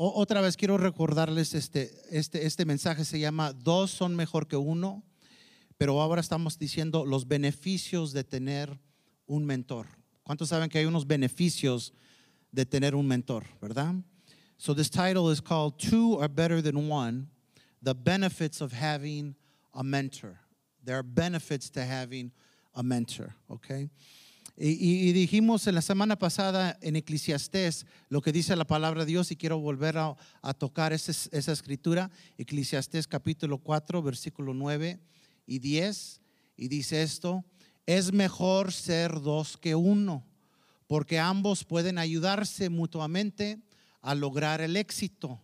otra vez quiero recordarles este, este, este mensaje, se llama Dos son mejor que uno, pero ahora estamos diciendo los beneficios de tener un mentor. ¿Cuántos saben que hay unos beneficios de tener un mentor, verdad? So this title is called Two Are Better Than One, The Benefits of Having a Mentor. There are benefits to having a mentor, okay? Y, dijimos en la semana pasada en Eclesiastés lo que dice la palabra de Dios y quiero volver a, tocar esa, esa, escritura, Eclesiastés capítulo 4, versículo 9 y 10, y dice esto, es mejor ser dos que uno, porque ambos pueden ayudarse mutuamente a lograr el éxito.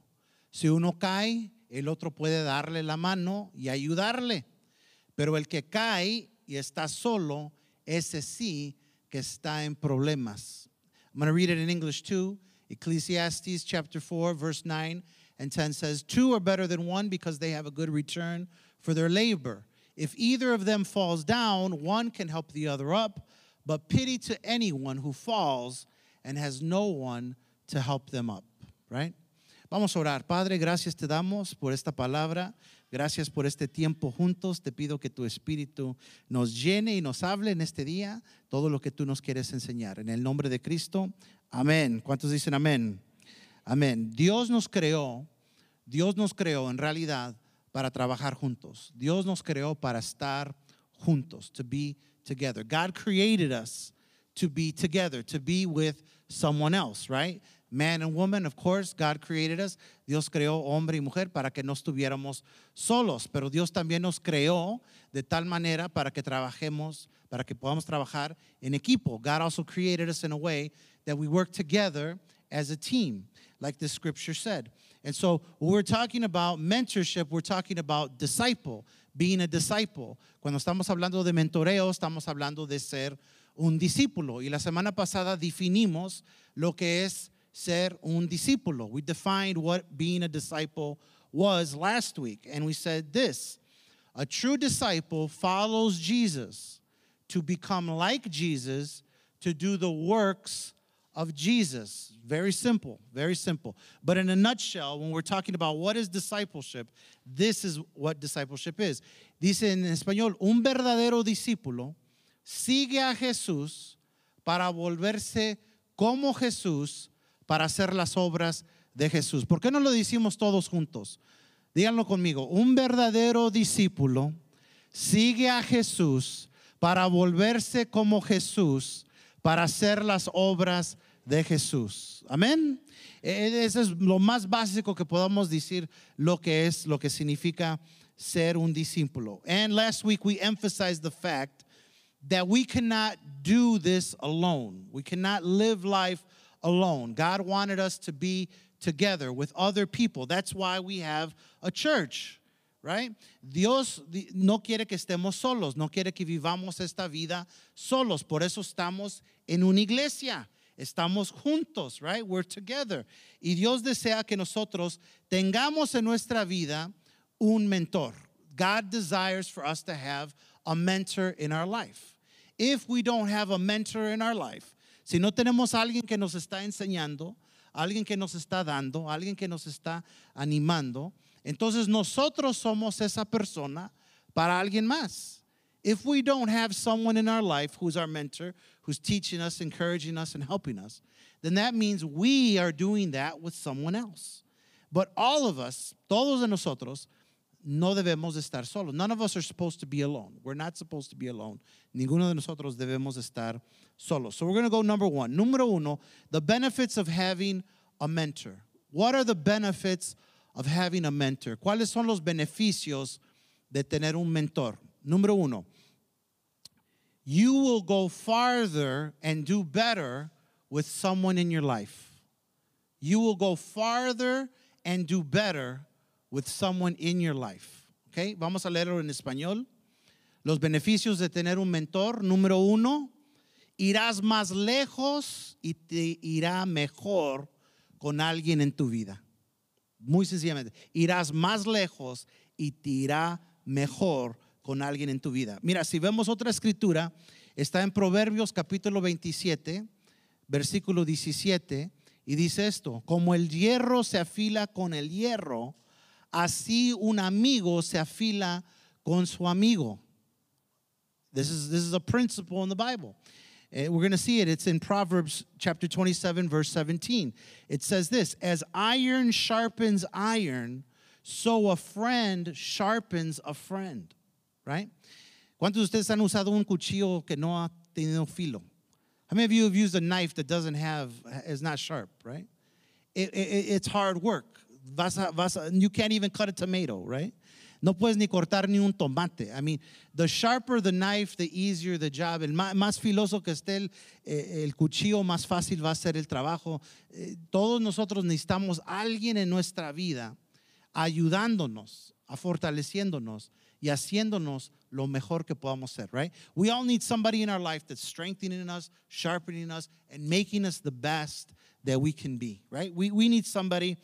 Si uno cae, el otro puede darle la mano y ayudarle, pero el que cae y está solo, ese sí que está en problemas. I'm going to read it in English too. Ecclesiastes chapter 4, verse 9 and 10 says, Two are better than one because they have a good return for their labor. If either of them falls down, one can help the other up, but pity to anyone who falls and has no one to help them up. Right? Vamos a orar. Padre, gracias te damos por esta palabra. Gracias por este tiempo juntos. Te pido que tu Espíritu nos llene y nos hable en este día todo lo que tú nos quieres enseñar. En el nombre de Cristo, amén. ¿Cuántos dicen amén? Amén. Dios nos creó, Dios nos creó en realidad para trabajar juntos. Dios nos creó para estar juntos, to be together. God created us to be together, to be with someone else, right? Man and woman, of course, God created us. Dios creó hombre y mujer para que no estuviéramos solos, pero Dios también nos creó de tal manera para que trabajemos, para que podamos trabajar en equipo. God also created us in a way that we work together as a team, like the scripture said. And so, when we're talking about mentorship, we're talking about disciple, being a disciple. Cuando estamos hablando de mentoreo, estamos hablando de ser un discípulo. Y la semana pasada definimos lo que es ser un discípulo. We defined what being a disciple was last week, and we said this a true disciple follows Jesus to become like Jesus, to do the works of Jesus. Very simple, very simple. But in a nutshell, when we're talking about what is discipleship, this is what discipleship is. Dice en español, un verdadero discípulo sigue a Jesús para volverse como Jesús para hacer las obras de Jesús. ¿Por qué no lo decimos todos juntos? Díganlo conmigo. Un verdadero discípulo sigue a Jesús para volverse como Jesús, para hacer las obras de Jesús. Amén. E, eso es lo más básico que podamos decir lo que es, lo que significa ser un discípulo. And last week we emphasized the fact that we cannot do this alone. We cannot live life alone. God wanted us to be together with other people. That's why we have a church, right? Dios no quiere que estemos solos, no quiere que vivamos esta vida solos. Por eso estamos en una iglesia. Estamos juntos, right? We're together. Y Dios desea que nosotros tengamos en nuestra vida un mentor. God desires for us to have a mentor in our life. If we don't have a mentor in our life, si no tenemos a alguien que nos está enseñando, alguien que nos está dando, alguien que nos está animando, entonces nosotros somos esa persona para alguien más. If we don't have someone in our life who's our mentor, who's teaching us, encouraging us, and helping us, then that means we are doing that with someone else. But all of us, todos de nosotros, no debemos estar solos. None of us are supposed to be alone. We're not supposed to be alone. Ninguno de nosotros debemos estar solos. So we're going to go number one. Número uno, the benefits of having a mentor. What are the benefits of having a mentor? ¿Cuáles son los beneficios de tener un mentor? Número uno, you will go farther and do better with someone in your life. You will go farther and do better with someone in your life. Okay, vamos a leerlo en español. Los beneficios de tener un mentor. Número uno, irás más lejos y te irá mejor con alguien en tu vida. Muy sencillamente, irás más lejos y te irá mejor con alguien en tu vida. Mira, si vemos otra escritura, está en Proverbios capítulo 27, versículo 17, Y dice esto, como el hierro se afila con el hierro, así un amigo se afila con su amigo. This is, this is a principle in the Bible. Uh, we're going to see it. It's in Proverbs chapter 27, verse 17. It says this As iron sharpens iron, so a friend sharpens a friend. Right? ¿Cuántos de ustedes han usado un cuchillo que no ha tenido filo? How many of you have used a knife that doesn't have, is not sharp, right? It, it, it's hard work. Vas a, vas a, you can't even cut a tomato, right? No puedes ni cortar ni un tomate. I mean, the sharper the knife, the easier the job. El más, filoso que esté el, eh, el, cuchillo, más fácil va a ser el trabajo. Eh, todos nosotros necesitamos alguien en nuestra vida ayudándonos, a fortaleciéndonos y haciéndonos lo mejor que podamos ser, right? We all need somebody in our life that's strengthening us, sharpening us, and making us the best that we can be, right? We, we need somebody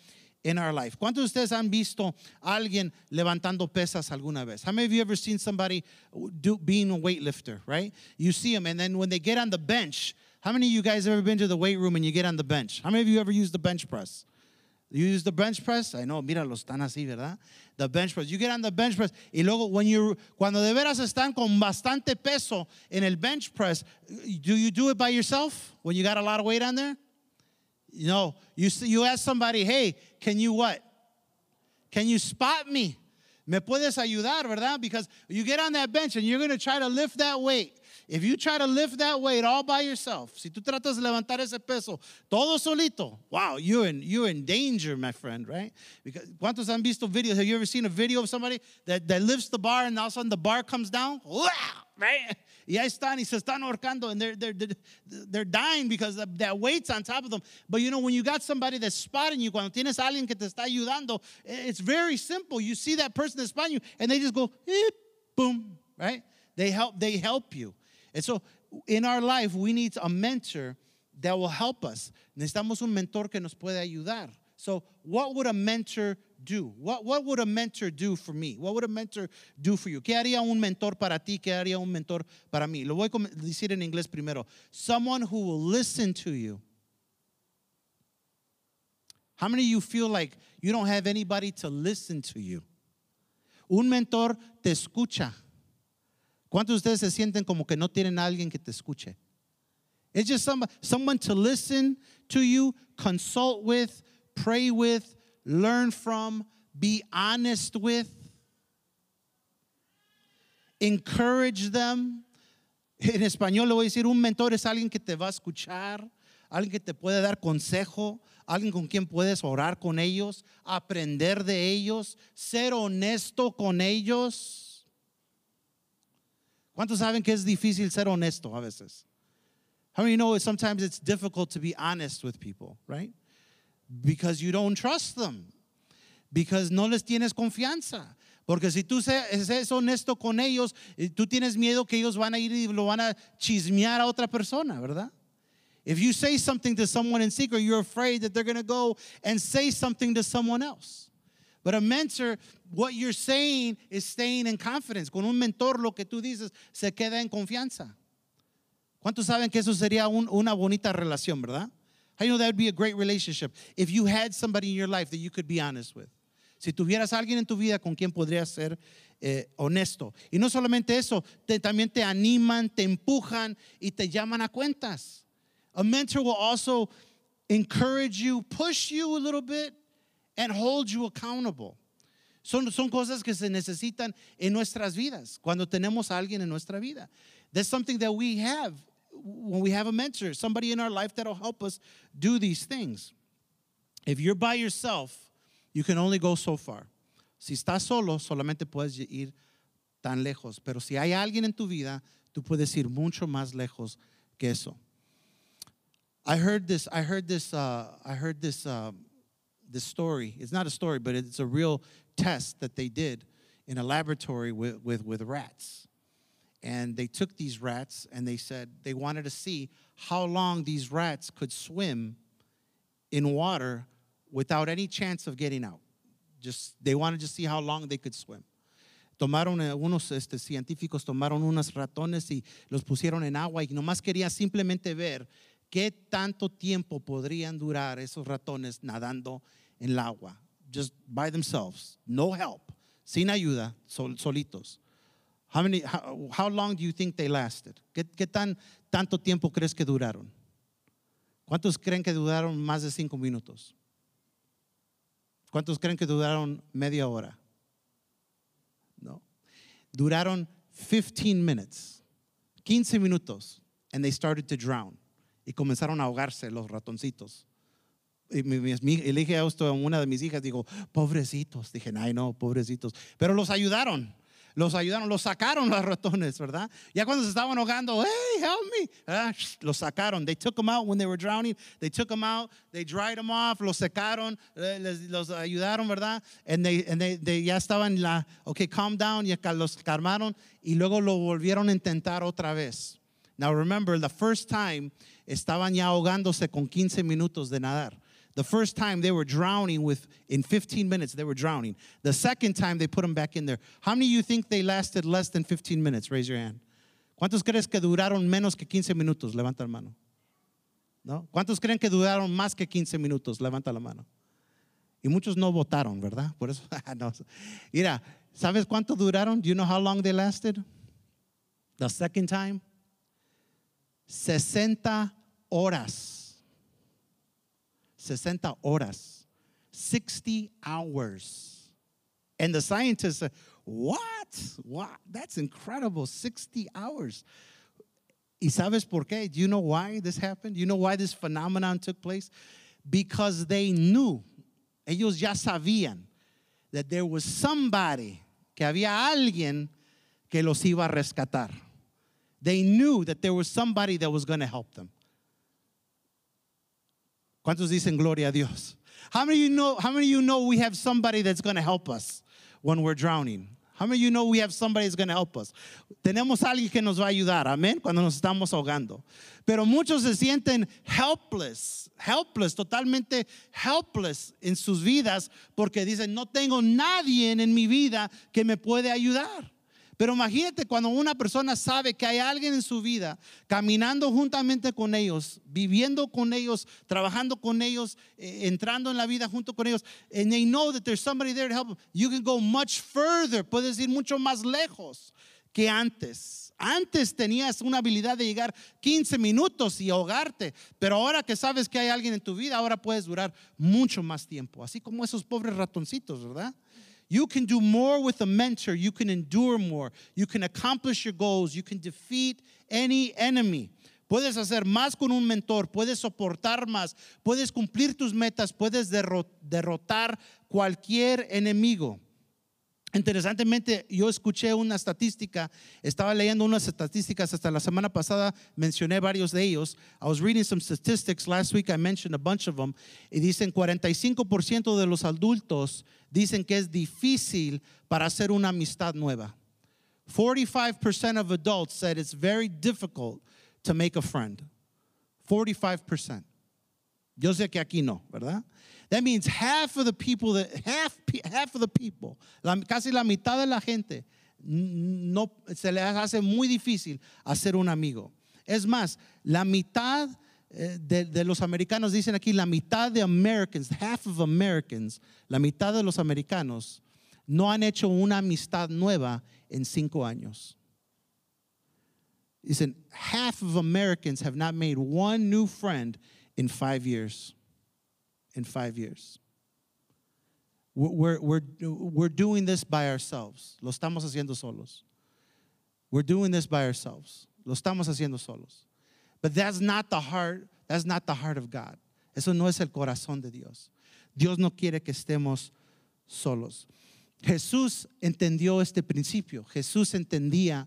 in our life. ¿Cuántos de ustedes han visto a alguien levantando pesas alguna vez? How many of you ever seen somebody do, being a weightlifter, right? You see them, and then when they get on the bench, how many of you guys have ever been to the weight room and you get on the bench? How many of you ever used the bench press? You use the bench press? I know, mira, los están así, ¿verdad? The bench press. You get on the bench press. Y luego, when you, cuando de veras están con bastante peso en el bench press, do you do it by yourself when you got a lot of weight on there? You know, you, you ask somebody, hey, can you what? Can you spot me? Me puedes ayudar, ¿verdad? Because you get on that bench and you're going to try to lift that weight. If you try to lift that weight all by yourself, si tú tratas de levantar ese peso todo solito, wow, you're in, you're in danger, my friend, right? Because, ¿Cuántos han visto videos? Have you ever seen a video of somebody that, that lifts the bar and all of a sudden the bar comes down? Wow, right? Y ahí están y se están ahorcando and they're, they're, they're, they're dying because that weight's on top of them. But you know, when you got somebody that's spotting you, cuando tienes alguien que te está ayudando, eh, it's very simple. You see that person that's spotting you and they just go, boom, right? They help, they help you. And so in our life, we need a mentor that will help us. Necesitamos un mentor que nos puede ayudar. So, what would a mentor do? What, what would a mentor do for me? What would a mentor do for you? ¿Qué haría un mentor para ti? ¿Qué haría un mentor para mí? Lo voy a decir en inglés primero. Someone who will listen to you. How many of you feel like you don't have anybody to listen to you? Un mentor te escucha. ¿Cuántos de ustedes se sienten como que no tienen a alguien que te escuche? It's just some, someone to listen to you, consult with, pray with, learn from, be honest with, encourage them. En español le voy a decir, un mentor es alguien que te va a escuchar, alguien que te puede dar consejo, alguien con quien puedes orar con ellos, aprender de ellos, ser honesto con ellos. ¿Cuántos saben que es difícil ser honesto a veces? How many know sometimes it's difficult to be honest with people, right? Because you don't trust them. Because no les tienes confianza. Porque si tú eres honesto con ellos, eh, tú tienes miedo que ellos van a ir y lo van a chismear a otra persona, ¿verdad? If you say something to someone in secret, you're afraid that they're going to go and say something to someone else. But a mentor, what you're saying is staying in confidence. Con un mentor, lo que tú dices se queda en confianza. ¿Cuántos saben que eso sería un, una bonita relación, verdad? How you know that would be a great relationship if you had somebody in your life that you could be honest with. Si tuvieras alguien en tu vida con quien podrías ser eh, honesto. Y no solamente eso, te, también te animan, te empujan y te llaman a cuentas. A mentor will also encourage you, push you a little bit, and hold you accountable. Son, son cosas que se necesitan en nuestras vidas cuando tenemos a alguien en nuestra vida. That's something that we have when we have a mentor, somebody in our life that'll help us do these things. If you're by yourself, you can only go so far. Si estás solo, solamente puedes ir tan lejos. Pero si hay alguien en tu vida, tú puedes ir mucho más lejos que eso. I heard this. I heard this. Uh, I heard this. Uh, this story. It's not a story, but it's a real test that they did in a laboratory with, with, with rats. And they took these rats and they said they wanted to see how long these rats could swim in water without any chance of getting out. Just they wanted to see how long they could swim. Tomaron unos este, científicos tomaron unos ratones y los pusieron en agua y nomás quería simplemente ver ¿qué tanto tiempo podrían durar esos ratones nadando en el agua? Just by themselves, no help, sin ayuda, sol, solitos. How, many, how, how, long do you think they lasted? ¿Qué, qué tan, tanto tiempo crees que duraron? ¿Cuántos creen que duraron más de cinco minutos? ¿Cuántos creen que duraron media hora? No. Duraron 15 minutes, 15 minutos, and they started to drown. Y comenzaron a ahogarse los ratoncitos. Y le dije esto a una de mis hijas, digo, pobrecitos. Dije, ay, no, pobrecitos. Pero los ayudaron los ayudaron, los sacaron los ratones, ¿verdad? Ya cuando se estaban ahogando, hey, help me, ¿verdad? los sacaron. They took them out when they were drowning. They took them out, they dried them off, los secaron, eh, les, los ayudaron, ¿verdad? And they, and they, they ya estaban la, okay, calm down, ya los calmaron y luego lo volvieron a intentar otra vez. Now remember, the first time estaban ya ahogándose con 15 minutos de nadar. The first time they were drowning with in 15 minutes they were drowning. The second time they put them back in there. How many of you think they lasted less than 15 minutes? Raise your hand. ¿Cuántos crees que duraron menos que 15 minutos? Levanta la mano. ¿No? ¿Cuántos creen que duraron más que 15 minutos? Levanta la mano. Y muchos no votaron, ¿verdad? Por eso, ah, no. Mira, ¿sabes cuánto duraron? Do you know how long they lasted? The second time? 60 horas. 60 horas, 60 hours. And the scientists said, What? What? That's incredible. 60 hours. ¿Y sabes por qué? Do you know why this happened? You know why this phenomenon took place? Because they knew, ellos ya sabían, that there was somebody, que había alguien que los iba a rescatar. They knew that there was somebody that was going to help them. ¿Cuántos dicen gloria a Dios? How many of you know, how many of you know we have somebody that's going to help us when we're drowning? How many of you know we have somebody that's going to help us? Tenemos alguien que nos va a ayudar, amén, cuando nos estamos ahogando. Pero muchos se sienten helpless, helpless, totalmente helpless en sus vidas porque dicen, no tengo nadie en mi vida que me puede ayudar. Pero imagínate cuando una persona sabe que hay alguien en su vida caminando juntamente con ellos, viviendo con ellos, trabajando con ellos, eh, entrando en la vida junto con ellos, and they know that there's somebody there to help them, you can go much further, puedes ir mucho más lejos que antes. Antes tenías una habilidad de llegar 15 minutos y ahogarte, pero ahora que sabes que hay alguien en tu vida, ahora puedes durar mucho más tiempo, así como esos pobres ratoncitos, ¿verdad? You can do more with a mentor. You can endure more. You can accomplish your goals. You can defeat any enemy. Puedes hacer más con un mentor, puedes soportar más, puedes cumplir tus metas, puedes derrotar cualquier enemigo. Interesantemente, yo escuché una estadística, estaba leyendo unas estadísticas hasta la semana pasada, mencioné varios de ellos. I was reading some statistics last week, I mentioned a bunch of them. Y dicen 45% de los adultos dicen que es difícil para hacer una amistad nueva. 45% of adults said it's very difficult to make a friend. 45%. Yo sé que aquí no, ¿verdad? That means half of the people that half half of the people, la, casi la mitad de la gente no se les hace muy difícil hacer un amigo. Es más, la mitad eh, de, de, los americanos dicen aquí la mitad de Americans, half of Americans, la mitad de los americanos no han hecho una amistad nueva en cinco años. Dicen half of Americans have not made one new friend in five years in five years. We're, we're, we're doing this by ourselves. Lo estamos haciendo solos. We're doing this by ourselves. Lo estamos haciendo solos. But that's not the heart, that's not the heart of God. Eso no es el corazón de Dios. Dios no quiere que estemos solos. Jesús entendió este principio. Jesús entendía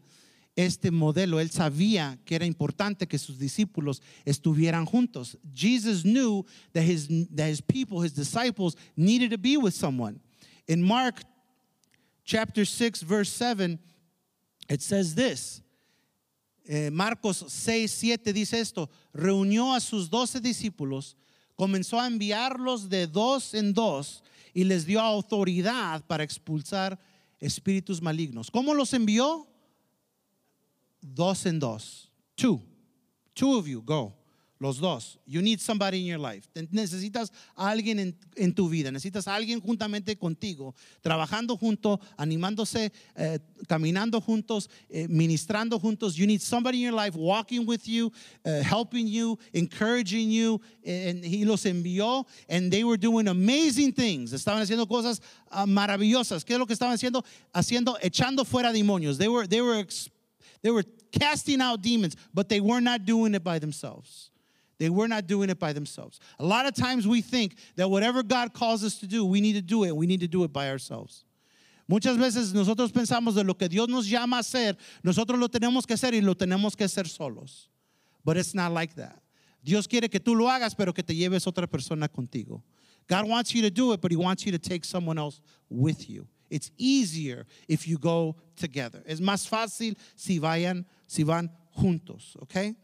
este modelo. Él sabía que era importante que sus discípulos estuvieran juntos. Jesus knew that his, that his people, his disciples, needed to be with someone. In Mark chapter 6, verse 7, it says this. Eh, Marcos 6, 7 dice esto, reunió a sus doce discípulos, comenzó a enviarlos de dos en dos y les dio autoridad para expulsar espíritus malignos. ¿Cómo los envió? Dos en dos. Two. Two of you, go. Los dos. You need somebody in your life. Necesitas a alguien en, en tu vida. Necesitas a alguien juntamente contigo, trabajando junto, animándose, eh, caminando juntos, eh, ministrando juntos. You need somebody in your life walking with you, uh, helping you, encouraging you. And he los envió and they were doing amazing things. Estaban haciendo cosas uh, maravillosas. ¿Qué es lo que estaban haciendo? Haciendo, echando fuera demonios. They were, they were, they were casting out demons, but they were not doing it by themselves. They were not doing it by themselves. A lot of times we think that whatever God calls us to do, we need to do it. We need to do it by ourselves. Muchas veces nosotros pensamos de lo que Dios nos llama a hacer, nosotros lo tenemos que hacer y lo tenemos que hacer solos. But it's not like that. Dios quiere que tú lo hagas, pero que te lleves otra persona contigo. God wants you to do it, but He wants you to take someone else with you. It's easier if you go together. Es más fácil si vayan, si van juntos, okay?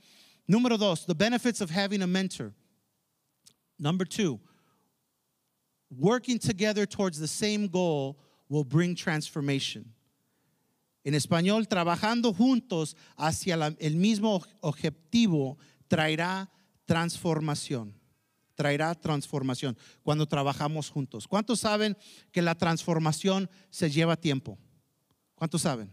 Número dos, the benefits of having a mentor. Number two, working together towards the same goal will bring transformation. En español, trabajando juntos hacia la, el mismo objetivo traerá transformación. Traerá transformación cuando trabajamos juntos. ¿Cuántos saben que la transformación se lleva tiempo? ¿Cuántos saben?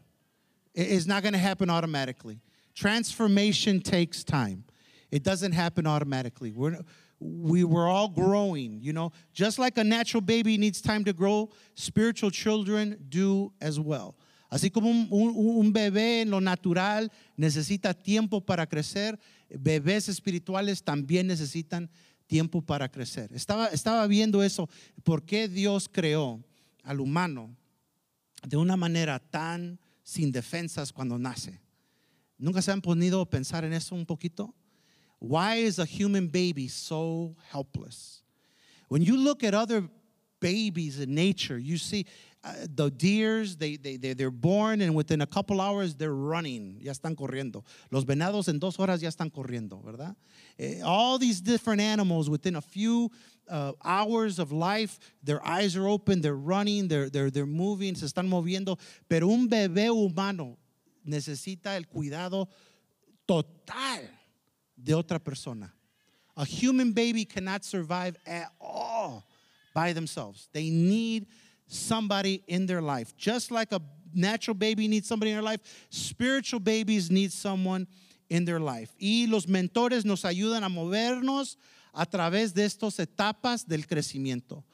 It's not going to happen automatically. Transformation takes time. It doesn't happen automatically. We're, we were all growing, you know, just like a natural baby needs time to grow, spiritual children do as well. Así como un, un, un, bebé en lo natural necesita tiempo para crecer, bebés espirituales también necesitan tiempo para crecer. Estaba, estaba viendo eso, por qué Dios creó al humano de una manera tan sin defensas cuando nace. ¿Nunca se han ponido a pensar en eso un poquito? Why is a human baby so helpless? When you look at other babies in nature, you see uh, the deers, they, they, they, they're born and within a couple hours they're running, ya están corriendo. Los venados en dos horas ya están corriendo, ¿verdad? Uh, all these different animals within a few uh, hours of life, their eyes are open, they're running, they're, they're, they're moving, se están moviendo. Pero un bebé humano necesita el cuidado total de otra persona. A human baby cannot survive at all by themselves. They need somebody in their life. Just like a natural baby needs somebody in their life, spiritual babies need someone in their life. Y los mentores nos ayudan a movernos a través de estas etapas del crecimiento.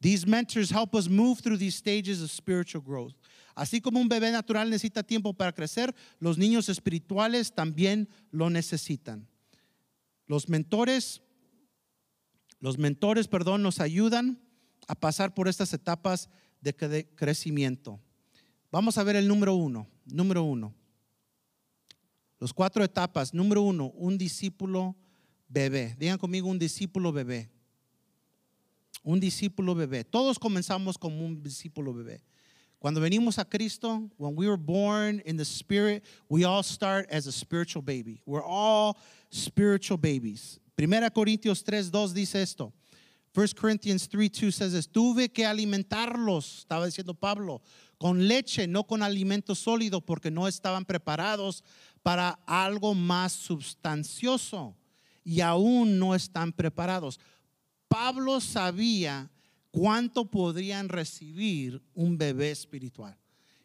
These mentors help us move through these stages of spiritual growth. Así como un bebé natural necesita tiempo para crecer, los niños espirituales también lo necesitan. Los mentores, los mentores, perdón, nos ayudan a pasar por estas etapas de crecimiento. Vamos a ver el número uno. Número uno. Los cuatro etapas. Número uno, un discípulo bebé. Digan conmigo un discípulo bebé. Un discípulo bebé. Todos comenzamos como un discípulo bebé. Cuando venimos a Cristo, when we were born in the Spirit, we all start as a spiritual baby. We're all spiritual babies. Primera Corintios 3, 2 dice esto. 1 Corinthians 3, 2 says this, tuve que alimentarlos, estaba diciendo Pablo, con leche, no con alimento sólido, porque no estaban preparados para algo más sustancioso y aún no están preparados. Pablo sabía cuánto podrían recibir un bebé espiritual.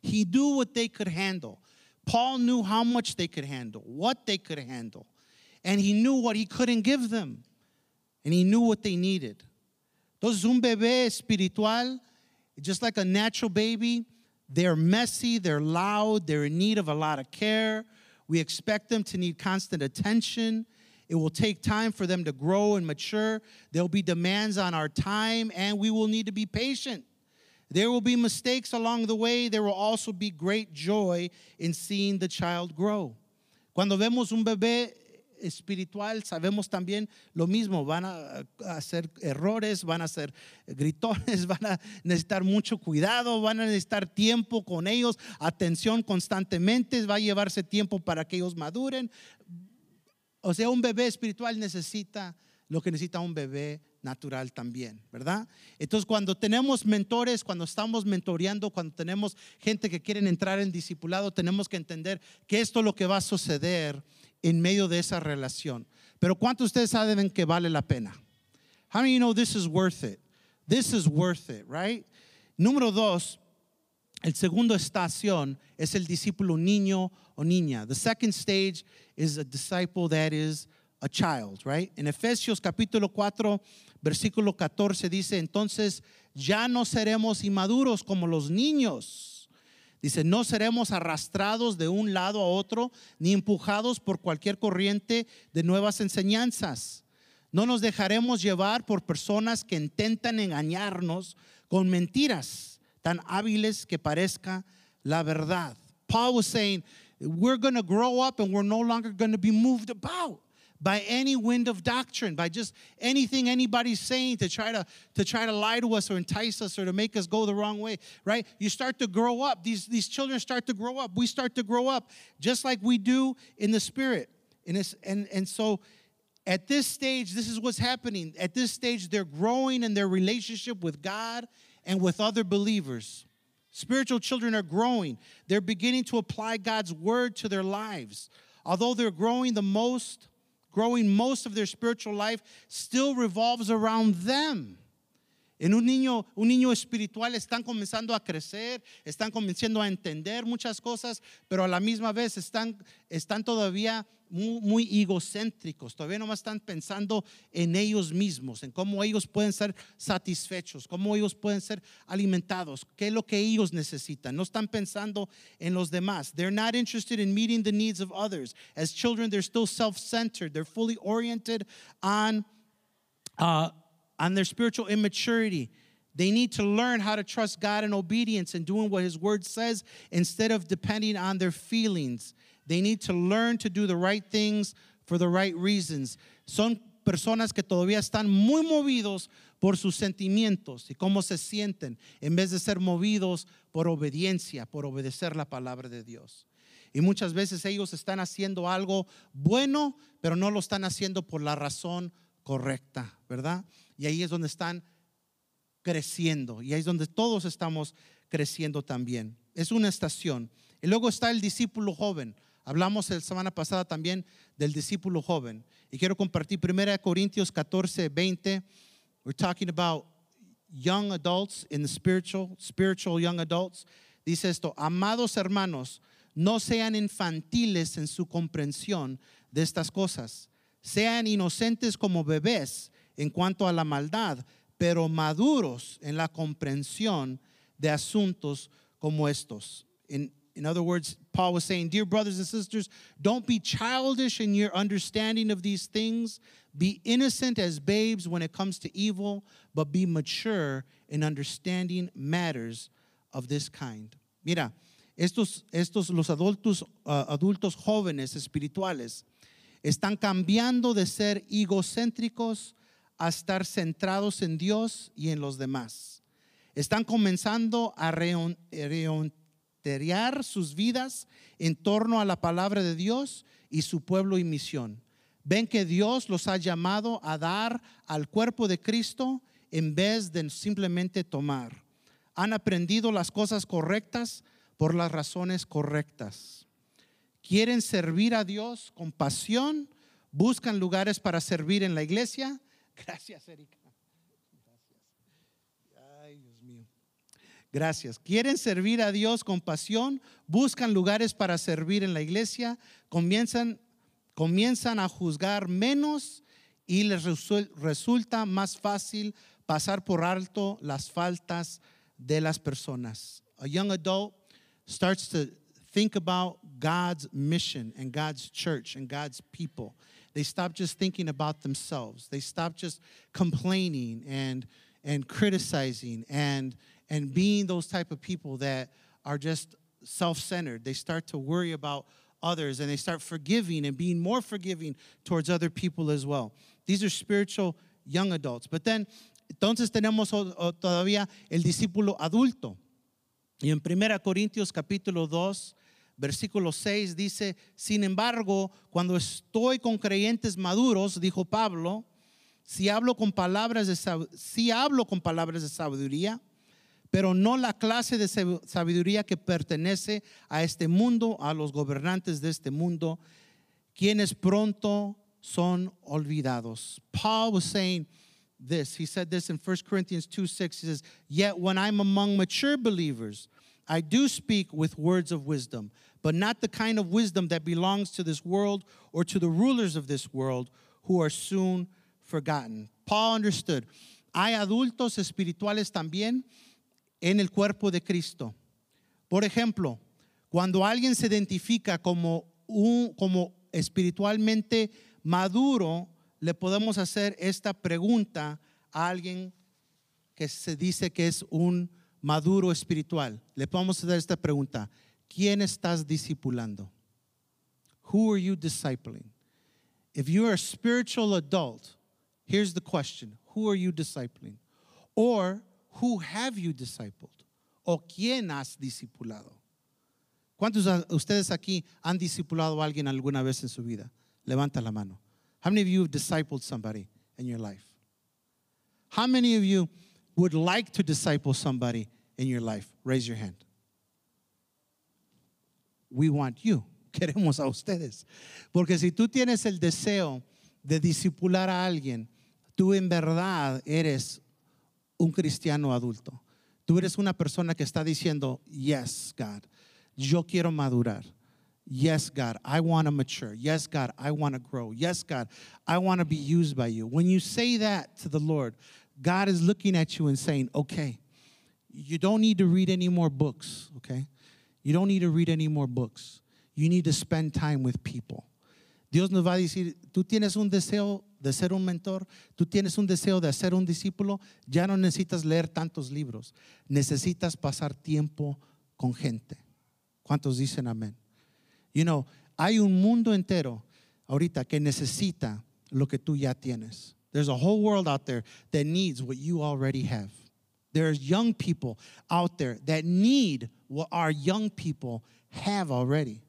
He knew what they could handle. Paul knew how much they could handle, what they could handle. And he knew what he couldn't give them. And he knew what they needed. Entonces, un bebé espiritual, just like a natural baby, they're messy, they're loud, they're in need of a lot of care. We expect them to need constant attention. It will take time for them to grow and mature. There'll be demands on our time, and we will need to be patient. There will be mistakes along the way. There will also be great joy in seeing the child grow. Cuando vemos un bebé espiritual, sabemos también lo mismo. Van a hacer errores, van a ser gritones, van a necesitar mucho cuidado, van a necesitar tiempo con ellos, atención constantemente, va a llevarse tiempo para que ellos maduren. O sea, un bebé espiritual necesita lo que necesita un bebé natural también, ¿verdad? Entonces, cuando tenemos mentores, cuando estamos mentoreando, cuando tenemos gente que quieren entrar en discipulado, tenemos que entender que esto es lo que va a suceder en medio de esa relación. Pero ¿cuántos de ustedes saben que vale la pena? How many of you know this is worth it? This is worth it, right? Número dos, el segundo estación es el discípulo niño o niña. The second stage is a disciple that is a child, right? En Efesios capítulo 4, versículo 14 dice, entonces ya no seremos inmaduros como los niños. Dice, no seremos arrastrados de un lado a otro, ni empujados por cualquier corriente de nuevas enseñanzas. No nos dejaremos llevar por personas que intentan engañarnos con mentiras tan hábiles que parezca la verdad. Paul was saying, we're going to grow up and we're no longer going to be moved about by any wind of doctrine, by just anything anybody's saying to try to to try to lie to us or entice us or to make us go the wrong way, right? You start to grow up. These these children start to grow up. We start to grow up just like we do in the spirit. And and and so at this stage, this is what's happening. At this stage, they're growing in their relationship with God and with other believers. Spiritual children are growing. They're beginning to apply God's word to their lives. Although they're growing the most, growing most of their spiritual life still revolves around them. En un niño, un niño espiritual están comenzando a crecer, están comenzando a entender muchas cosas, pero a la misma vez están, están todavía muy, egocéntricos, todavía no están pensando en ellos mismos, en cómo ellos pueden ser satisfechos, cómo ellos pueden ser alimentados, qué es lo que ellos necesitan. No están pensando en los demás. They're not interested in meeting the needs of others. As children, they're still self-centered. They're fully oriented on uh, on their spiritual immaturity. They need to learn how to trust God in obedience and doing what His Word says instead of depending on their feelings. They need to learn to do the right things for the right reasons. Son personas que todavía están muy movidos por sus sentimientos y cómo se sienten en vez de ser movidos por obediencia, por obedecer la palabra de Dios. Y muchas veces ellos están haciendo algo bueno, pero no lo están haciendo por la razón correcta, ¿verdad? Y ahí es donde están creciendo. Y ahí es donde todos estamos creciendo también. Es una estación. Y luego está el discípulo joven. Hablamos la semana pasada también del discípulo joven. Y quiero compartir 1 Corintios 14, 20. We're talking about young adults in the spiritual, spiritual young adults. Dice esto, amados hermanos, no sean infantiles en su comprensión de estas cosas. Sean inocentes como bebés en cuanto a la maldad, pero maduros en la comprensión de asuntos como estos. In, in other words, Paul was saying, Dear brothers and sisters, don't be childish in your understanding of these things. Be innocent as babes when it comes to evil, but be mature in understanding matters of this kind. Mira, estos, estos los adultos, uh, adultos jóvenes espirituales están cambiando de ser egocéntricos a estar centrados en Dios y en los demás. Están comenzando a reonterear sus vidas en torno a la palabra de Dios y su pueblo y misión. Ven que Dios los ha llamado a dar al cuerpo de Cristo en vez de simplemente tomar. Han aprendido las cosas correctas por las razones correctas. Quieren servir a Dios con pasión, buscan lugares para servir en la iglesia Gracias, Erika. Gracias. Ay, Dios mío. Gracias. Quieren servir a Dios con pasión, buscan lugares para servir en la iglesia, comienzan, comienzan a juzgar menos y les resulta más fácil pasar por alto las faltas de las personas. A young adult starts to think about God's mission and God's church and God's people. They stop just thinking about themselves. They stop just complaining and and criticizing and and being those type of people that are just self-centered. They start to worry about others and they start forgiving and being more forgiving towards other people as well. These are spiritual young adults. But then entonces tenemos todavía el discípulo adulto. Y en 1 Corintios capítulo 2 versículo 6 dice, sin embargo, cuando estoy con creyentes maduros, dijo Pablo, si hablo con palabras de, si hablo con palabras de sabiduría, pero no la clase de sabiduría que pertenece a este mundo, a los gobernantes de este mundo, quienes pronto son olvidados. Paul was saying this. He said this in 1 Corinthians 2 6. He says, Yet when I'm among mature believers, I do speak with words of wisdom, but not the kind of wisdom that belongs to this world or to the rulers of this world who are soon forgotten. Paul understood. Hay adultos espirituales también en el cuerpo de Cristo. Por ejemplo, cuando alguien se identifica como, un, como espiritualmente maduro, le podemos hacer esta pregunta a alguien que se dice que es un maduro espiritual. Le podemos hacer esta pregunta. ¿Quién estás discipulando? Who are you discipling? If you're a spiritual adult, here's the question. Who are you discipling? Or who have you discipled? ¿O quién has discipulado? ¿Cuántos de ustedes aquí han discipulado a alguien alguna vez en su vida? Levanta la mano. How many of you have discipled somebody in your life? How many of you would like to disciple somebody in your life? Raise your hand. We want you. Queremos a ustedes. Porque si tú tienes el deseo de discipular a alguien, tú en verdad eres un cristiano adulto. Tú eres una persona que está diciendo, yes, God, yo quiero madurar. Yes, God, I want to mature. Yes, God, I want to grow. Yes, God, I want to be used by you. When you say that to the Lord, God is looking at you and saying, okay, you don't need to read any more books, okay? You don't need to read any more books. You need to spend time with people. Dios nos va a decir, tú tienes un deseo de ser un mentor, tú tienes un deseo de ser un discípulo, ya no necesitas leer tantos libros, necesitas pasar tiempo con gente. ¿Cuántos dicen amén? You know, hay un mundo entero ahorita que necesita lo que tú ya tienes. There's a whole world out there that needs what you already have. There's young people out there that need what our young people have already.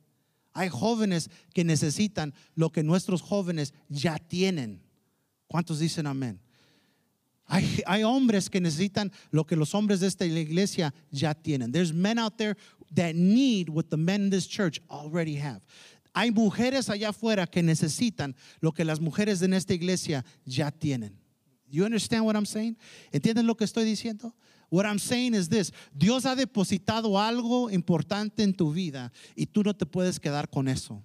Hay jóvenes que necesitan lo que nuestros jóvenes ya tienen. ¿Cuántos dicen amén? Hay, hay, hombres que necesitan lo que los hombres de esta iglesia ya tienen. There's men out there that need what the men in this church already have. Hay mujeres allá afuera que necesitan lo que las mujeres en esta iglesia ya tienen. You understand what I'm saying? ¿Entienden lo que estoy diciendo? What I'm saying is this, Dios ha depositado algo importante en tu vida y tú no te puedes quedar con eso.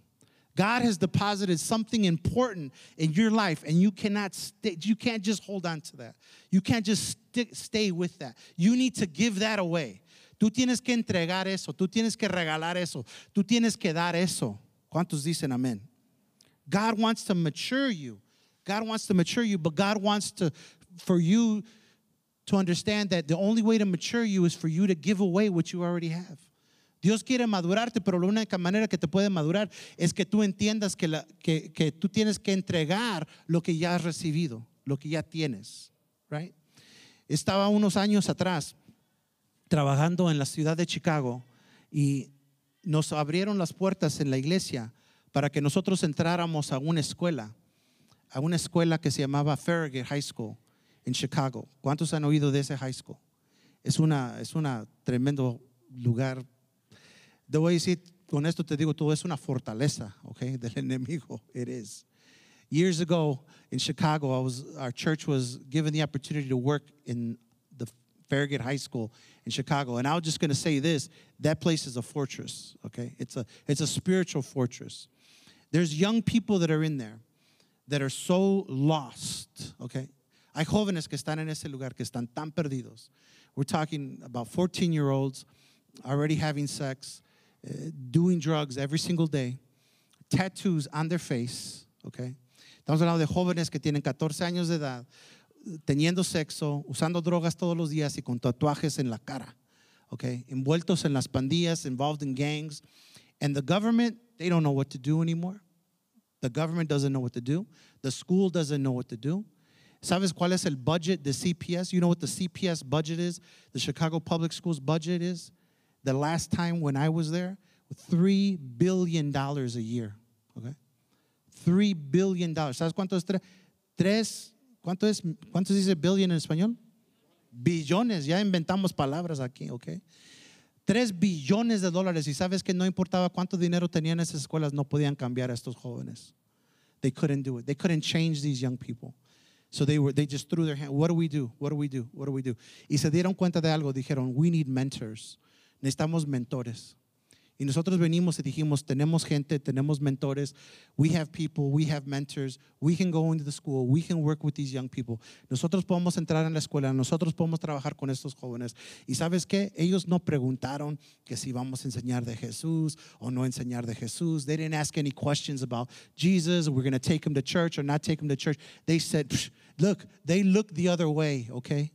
God has deposited something important in your life and you cannot stay, you can't just hold on to that. You can't just stick, stay with that. You need to give that away. Tú tienes que entregar eso, tú tienes que regalar eso, tú tienes que dar eso. ¿Cuántos dicen amén? God wants to mature you. God wants to mature you, but God wants to for you to understand that the only way to mature you is for you to give away what you already have. Dios quiere madurarte, pero la única manera que te puede madurar es que tú entiendas que, que tú tienes que entregar lo que ya has recibido, lo que ya tienes. Right? Estaba unos años atrás trabajando en la ciudad de Chicago y nos abrieron las puertas en la iglesia para que nosotros entráramos a una escuela, a una escuela que se llamaba Farragut High School en Chicago. ¿Cuántos han oído de ese high school? Es una, es una tremendo lugar. Debo decir, con esto te digo, todo es una fortaleza, okay, del enemigo. It is. Years ago in Chicago, I was, our church was given the opportunity to work in Farragut High School in Chicago. And I was just going to say this that place is a fortress, okay? It's a, it's a spiritual fortress. There's young people that are in there that are so lost, okay? Hay jóvenes que están en ese lugar que están tan perdidos. We're talking about 14 year olds already having sex, uh, doing drugs every single day, tattoos on their face, okay? Estamos hablando de jóvenes que tienen 14 años de edad, teniendo sexo, usando drogas todos los días y con tatuajes en la cara, okay? Envueltos en las pandillas, involved in gangs. And the government, they don't know what to do anymore. The government doesn't know what to do. The school doesn't know what to do. ¿Sabes cuál es el budget de CPS? You know what the CPS budget is? The Chicago Public Schools budget is? The last time when I was there, $3 billion a year. Okay? $3 billion. ¿Sabes cuánto es? Tres, ¿cuánto es? ¿Cuánto dice billion en español? Billones. Ya inventamos palabras aquí, ¿ok? Tres billones de dólares. Y sabes que no importaba cuánto dinero tenían esas escuelas, no podían cambiar a estos jóvenes. They couldn't do it. They couldn't change these young people. So they were they just threw their hand. What do we do? What do we do? What do we do? Y se dieron cuenta de algo. Dijeron, we need mentors. Necesitamos mentores. Y nosotros venimos y dijimos, tenemos gente, tenemos mentores, we have people, we have mentors, we can go into the school, we can work with these young people. Nosotros podemos entrar en la escuela, nosotros podemos trabajar con estos jóvenes. Y sabes qué? Ellos no preguntaron que si vamos a enseñar de Jesús o no enseñar de Jesús. They didn't ask any questions about Jesus, we're going to take him to church or not take him to church. They said, look, they looked the other way, okay?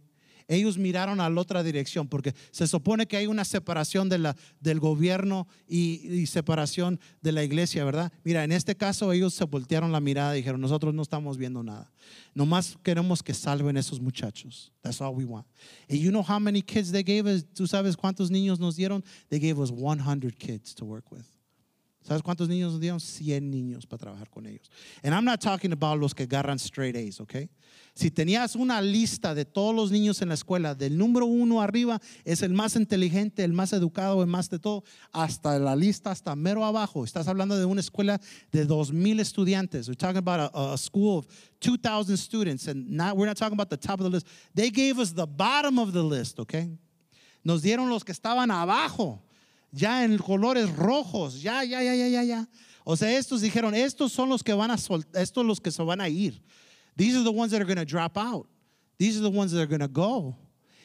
Ellos miraron a la otra dirección, porque se supone que hay una separación de la, del gobierno y, y, separación de la iglesia, ¿verdad? Mira, en este caso ellos se voltearon la mirada y dijeron, nosotros no estamos viendo nada. Nomás queremos que salven esos muchachos. That's all we want. And you know how many kids they gave us? ¿Tú sabes cuántos niños nos dieron? They gave us 100 kids to work with. ¿Sabes cuántos niños nos dieron? 100 niños para trabajar con ellos. And I'm not talking about los que agarran straight A's, okay? Si tenías una lista de todos los niños en la escuela, del número uno arriba es el más inteligente, el más educado, el más de todo, hasta la lista, hasta mero abajo. Estás hablando de una escuela de 2,000 estudiantes. We're talking about a, a school of 2,000 students, and not, we're not talking about the top of the list. They gave us the bottom of the list, okay? Nos dieron los que estaban abajo, ya en colores rojos, ya, ya, ya, ya, ya, ya. O sea, estos dijeron, estos son los que van a soltar, estos los que se van a ir. These are the ones that are going to drop out. These are the ones that are going to go.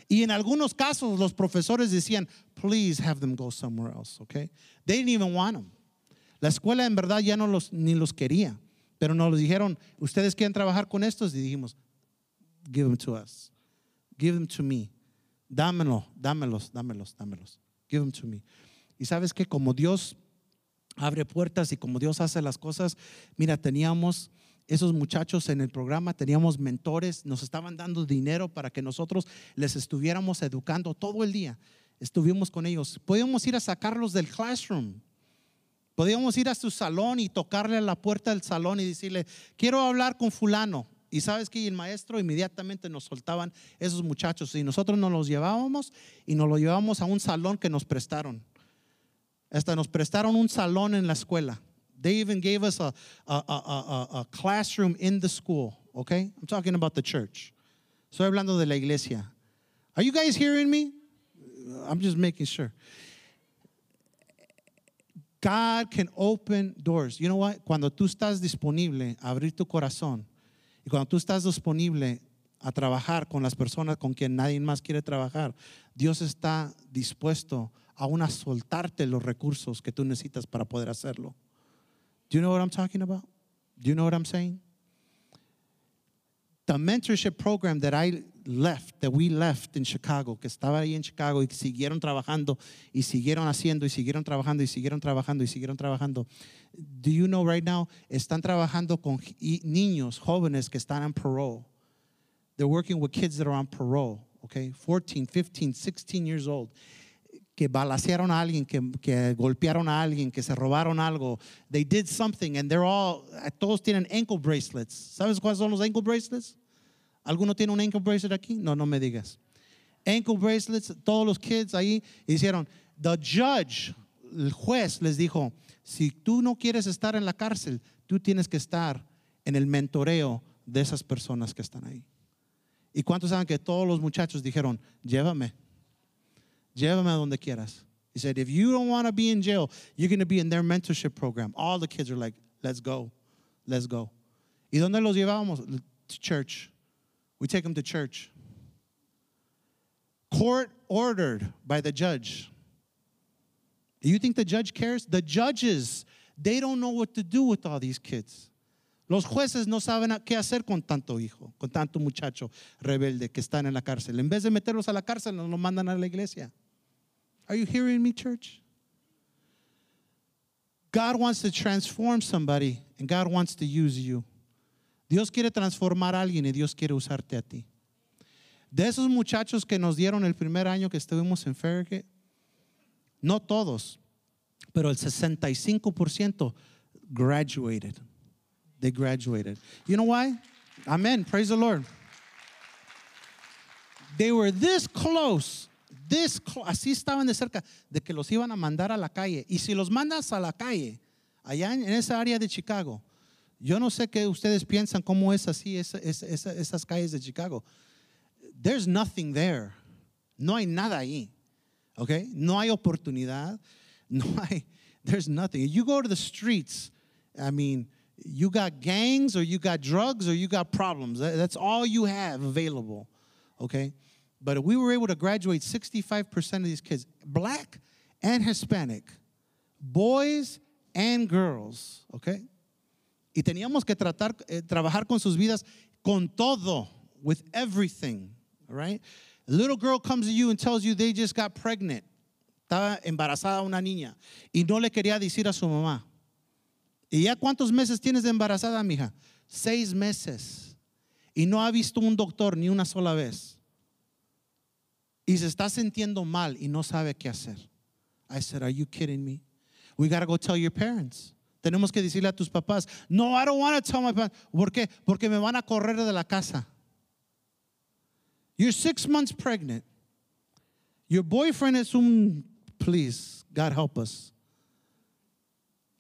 Y en algunos casos los profesores decían, please have them go somewhere else, okay? They didn't even want them. La escuela en verdad ya no los, ni los quería, pero nos dijeron, ustedes quieren trabajar con estos y dijimos, give them to us. Give them to me. Dámelo, dámelos, dámelos, dámelos. Give them to me. Y sabes que como Dios abre puertas y como Dios hace las cosas, mira, teníamos esos muchachos en el programa, teníamos mentores, nos estaban dando dinero para que nosotros les estuviéramos educando todo el día. Estuvimos con ellos. Podíamos ir a sacarlos del classroom. Podíamos ir a su salón y tocarle a la puerta del salón y decirle, quiero hablar con fulano. Y sabes que el maestro inmediatamente nos soltaban esos muchachos y nosotros nos los llevábamos y nos los llevábamos a un salón que nos prestaron. Hasta nos prestaron un salón en la escuela. They even gave us a, a, a, a, classroom in the school, okay? I'm talking about the church. Estoy hablando de la iglesia. Are you guys hearing me? I'm just making sure. God can open doors. You know what? Cuando tú estás disponible a abrir tu corazón y cuando tú estás disponible a trabajar con las personas con quien nadie más quiere trabajar, Dios está dispuesto aún a soltarte los recursos que tú necesitas para poder hacerlo. Do you know what I'm talking about? Do you know what I'm saying? The mentorship program that I left, that we left in Chicago, que estaba ahí en Chicago y siguieron trabajando y siguieron haciendo y siguieron trabajando y siguieron trabajando y siguieron trabajando. Do you know right now? Están trabajando con niños, jóvenes que están en parole. They're working with kids that are on parole, okay? 14, 15, 16 years old que balacearon a alguien, que, que, golpearon a alguien, que se robaron algo. They did something and they're all, todos tienen ankle bracelets. ¿Sabes cuáles son los ankle bracelets? ¿Alguno tiene un ankle bracelet aquí? No, no me digas. Ankle bracelets, todos los kids ahí hicieron. The judge, el juez les dijo, si tú no quieres estar en la cárcel, tú tienes que estar en el mentoreo de esas personas que están ahí. ¿Y cuántos saben que todos los muchachos dijeron, llévame? Llévame a donde quieras. He said, if you don't want to be in jail, you're going to be in their mentorship program. All the kids are like, let's go, let's go. ¿Y dónde los llevábamos? To church. We take them to church. Court ordered by the judge. Do you think the judge cares? The judges, they don't know what to do with all these kids. Los jueces no saben qué hacer con tanto hijo, con tanto muchacho rebelde que están en la cárcel. En vez de meterlos a la cárcel, nos lo mandan a la iglesia. Are you hearing me, church? God wants to transform somebody and God wants to use you. Dios quiere transformar a alguien y Dios quiere usarte a ti. De esos muchachos que nos dieron el primer año que estuvimos en Farragut, no todos, pero el 65% graduated. They graduated. You know why? Amen. Praise the Lord. They were this close this clo- así estaban de cerca de que los iban a mandar a la calle. Y si los mandas a la calle, allá en, en esa área de Chicago, yo no sé qué ustedes piensan cómo es así esa- esa- esa- esas calles de Chicago. There's nothing there. No hay nada ahí. Okay? No hay oportunidad. No hay, there's nothing. You go to the streets, I mean, you got gangs or you got drugs or you got problems. That- That's all you have available. Okay? But we were able to graduate 65% of these kids, black and Hispanic, boys and girls. Okay? Y teníamos que tratar, eh, trabajar con sus vidas con todo, with everything, right? A little girl comes to you and tells you they just got pregnant. Estaba embarazada una niña y no le quería decir a su mamá. ¿Y ya cuántos meses tienes de embarazada, mija? Seis meses. Y no ha visto un doctor ni una sola vez. Y se está sintiendo mal y no sabe qué hacer. I said, Are you kidding me? We got to go tell your parents. Tenemos que decirle a tus papás, no, I don't want to tell my parents. ¿Por qué? Porque me van a correr de la casa. You're six months pregnant. Your boyfriend is un, please, God help us.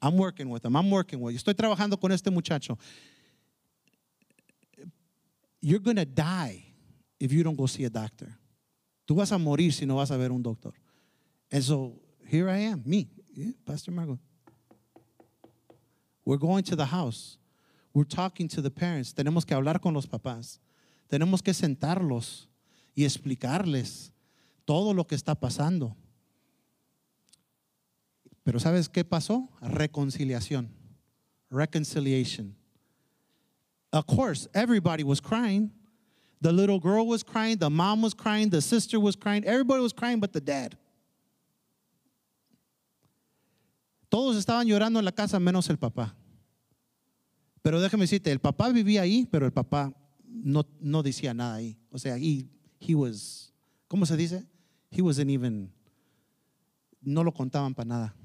I'm working with him. I'm working with you. Estoy trabajando con este muchacho. You're going to die if you don't go see a doctor. Tú vas a morir si no vas a ver un doctor. And so here I am, me, Pastor Margot. We're going to the house. We're talking to the parents. Tenemos que hablar con los papás. Tenemos que sentarlos y explicarles todo lo que está pasando. Pero ¿sabes qué pasó? Reconciliación. Reconciliation. Of course, everybody was crying. The little girl was crying, the mom was crying, the sister was crying, everybody was crying but the dad. Todos estaban llorando en la casa menos el papá. Pero déjame decirte, el papá vivía ahí, pero el papá no, no decía nada ahí. O sea, he, he was, ¿cómo se dice? He wasn't even, no lo contaban para nada.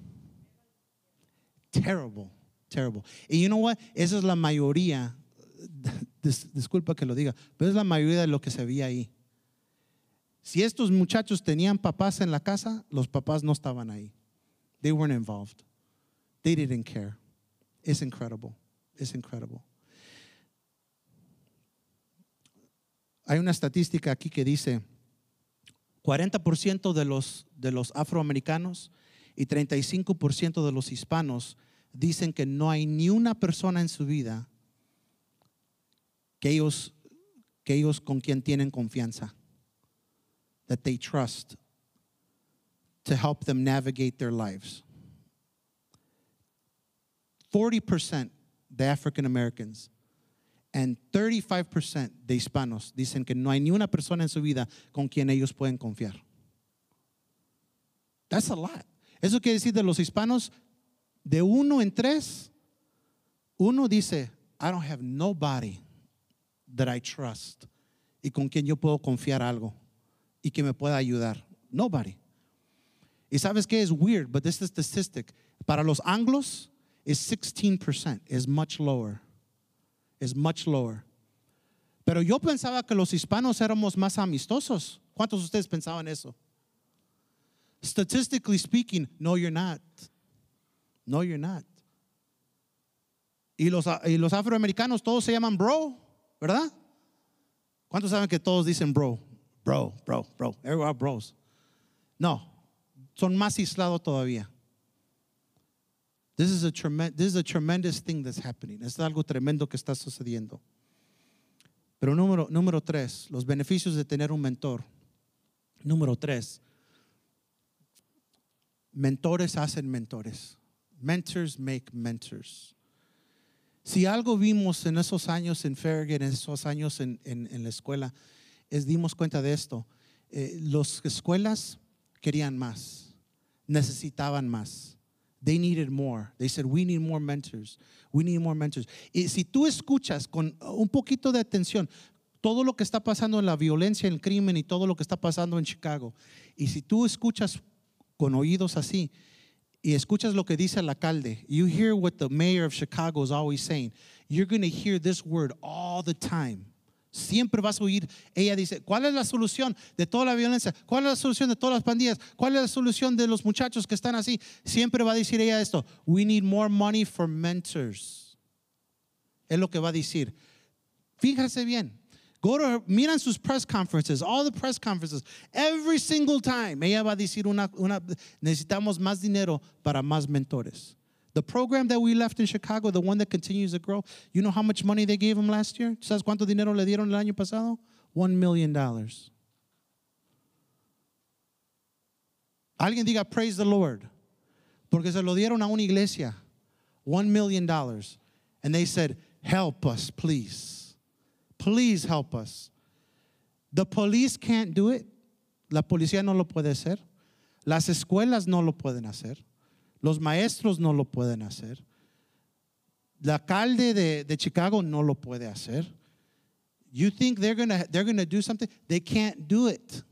Terrible, terrible. Y you know what? Esa es la mayoría, dis- disculpa que lo diga, pero es la mayoría de lo que se veía ahí. Si estos muchachos tenían papás en la casa, los papás no estaban ahí. They weren't involved. They didn't care. It's incredible. It's incredible. Hay una estadística aquí que dice 40% de los, de los afroamericanos y 35% de los hispanos dicen que no hay ni una persona en su vida que ellos, con quien tienen confianza. That they trust to help them navigate their lives. 40% de African Americans and 35% de hispanos dicen que no hay ni una persona en su vida con quien ellos pueden confiar. That's a lot. Eso quiere decir de los hispanos, de uno en tres, uno dice, I don't have nobody that I trust y con quien yo puedo confiar algo y que me pueda ayudar. Nobody. Y sabes qué es weird, but this is statistic. Para los anglos is 16%, is much lower. Is much lower. Pero yo pensaba que los hispanos éramos más amistosos. ¿Cuántos de ustedes pensaban eso? Statistically speaking, no, you're not. No, you're not. Y los, y los afroamericanos todos se llaman bro, ¿verdad? ¿Cuántos saben que todos dicen bro? Bro, bro, bro. Everyone bros. No, son más aislados todavía. This is, a this is a tremendous thing that's happening. Es algo tremendo que está sucediendo. Pero número, número tres, los beneficios de tener un mentor. Número tres, mentores hacen mentores. Mentors make mentors. Si algo vimos en esos años en Farragut, en esos años en, la escuela, es dimos cuenta de esto. Eh, las escuelas querían más, necesitaban más. They needed more. They said, we need more mentors. We need more mentors. Y si tú escuchas con un poquito de atención todo lo que está pasando en la violencia, el crimen y todo lo que está pasando en Chicago, y si tú escuchas con oídos así y escuchas lo que dice el alcalde, you hear what the mayor of Chicago is always saying, you're going to hear this word all the time. Siempre vas a oír, ella dice, ¿cuál es la solución de toda la violencia? ¿Cuál es la solución de todas las pandillas? ¿Cuál es la solución de los muchachos que están así? Siempre va a decir ella esto, we need more money for mentors. Es lo que va a decir. Fíjese bien. Go to her, miran sus press conferences, all the press conferences, every single time. Ella va a decir una, una, necesitamos más dinero para más mentores. The program that we left in Chicago, the one that continues to grow, you know how much money they gave him last year? ¿Sabes cuánto dinero le dieron el año pasado? One million dollars. Alguien diga, praise the Lord. Porque se lo dieron a una iglesia. One million dollars. And they said, help us, please. Please help us. The police can't do it. La policía no lo puede hacer. Las escuelas no lo pueden hacer. Los maestros no lo pueden hacer. El alcalde de, de Chicago no lo puede hacer. You think they're gonna they're gonna do something? They can't do it.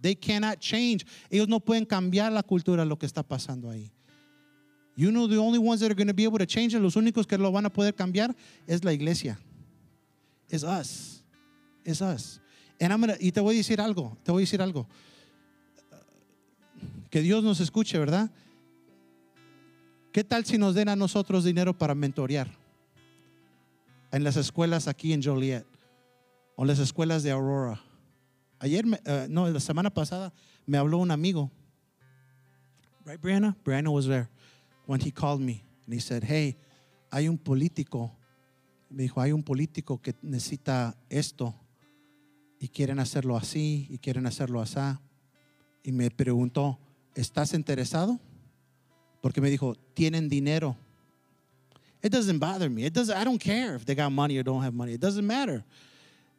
They cannot change. Ellos no pueden cambiar la cultura lo que está pasando ahí. You know the only ones that are going to be able to change it, los únicos que lo van a poder cambiar es la iglesia. Es us. Es us. And I'm gonna, y te voy a decir algo, te voy a decir algo. Que Dios nos escuche, ¿verdad? ¿Qué tal si nos den a nosotros dinero para mentorear? En las escuelas aquí en Joliet o las escuelas de Aurora. Ayer, uh, no, la semana pasada me habló un amigo. Right, Brianna? Brianna was there when he called me and he said, Hey, hay un político. Me dijo, hay un político que necesita esto y quieren hacerlo así y quieren hacerlo así. Y me preguntó, ¿estás interesado? Porque me dijo, tienen dinero. It doesn't bother me. It doesn't, I don't care if they got money or don't have money. It doesn't matter.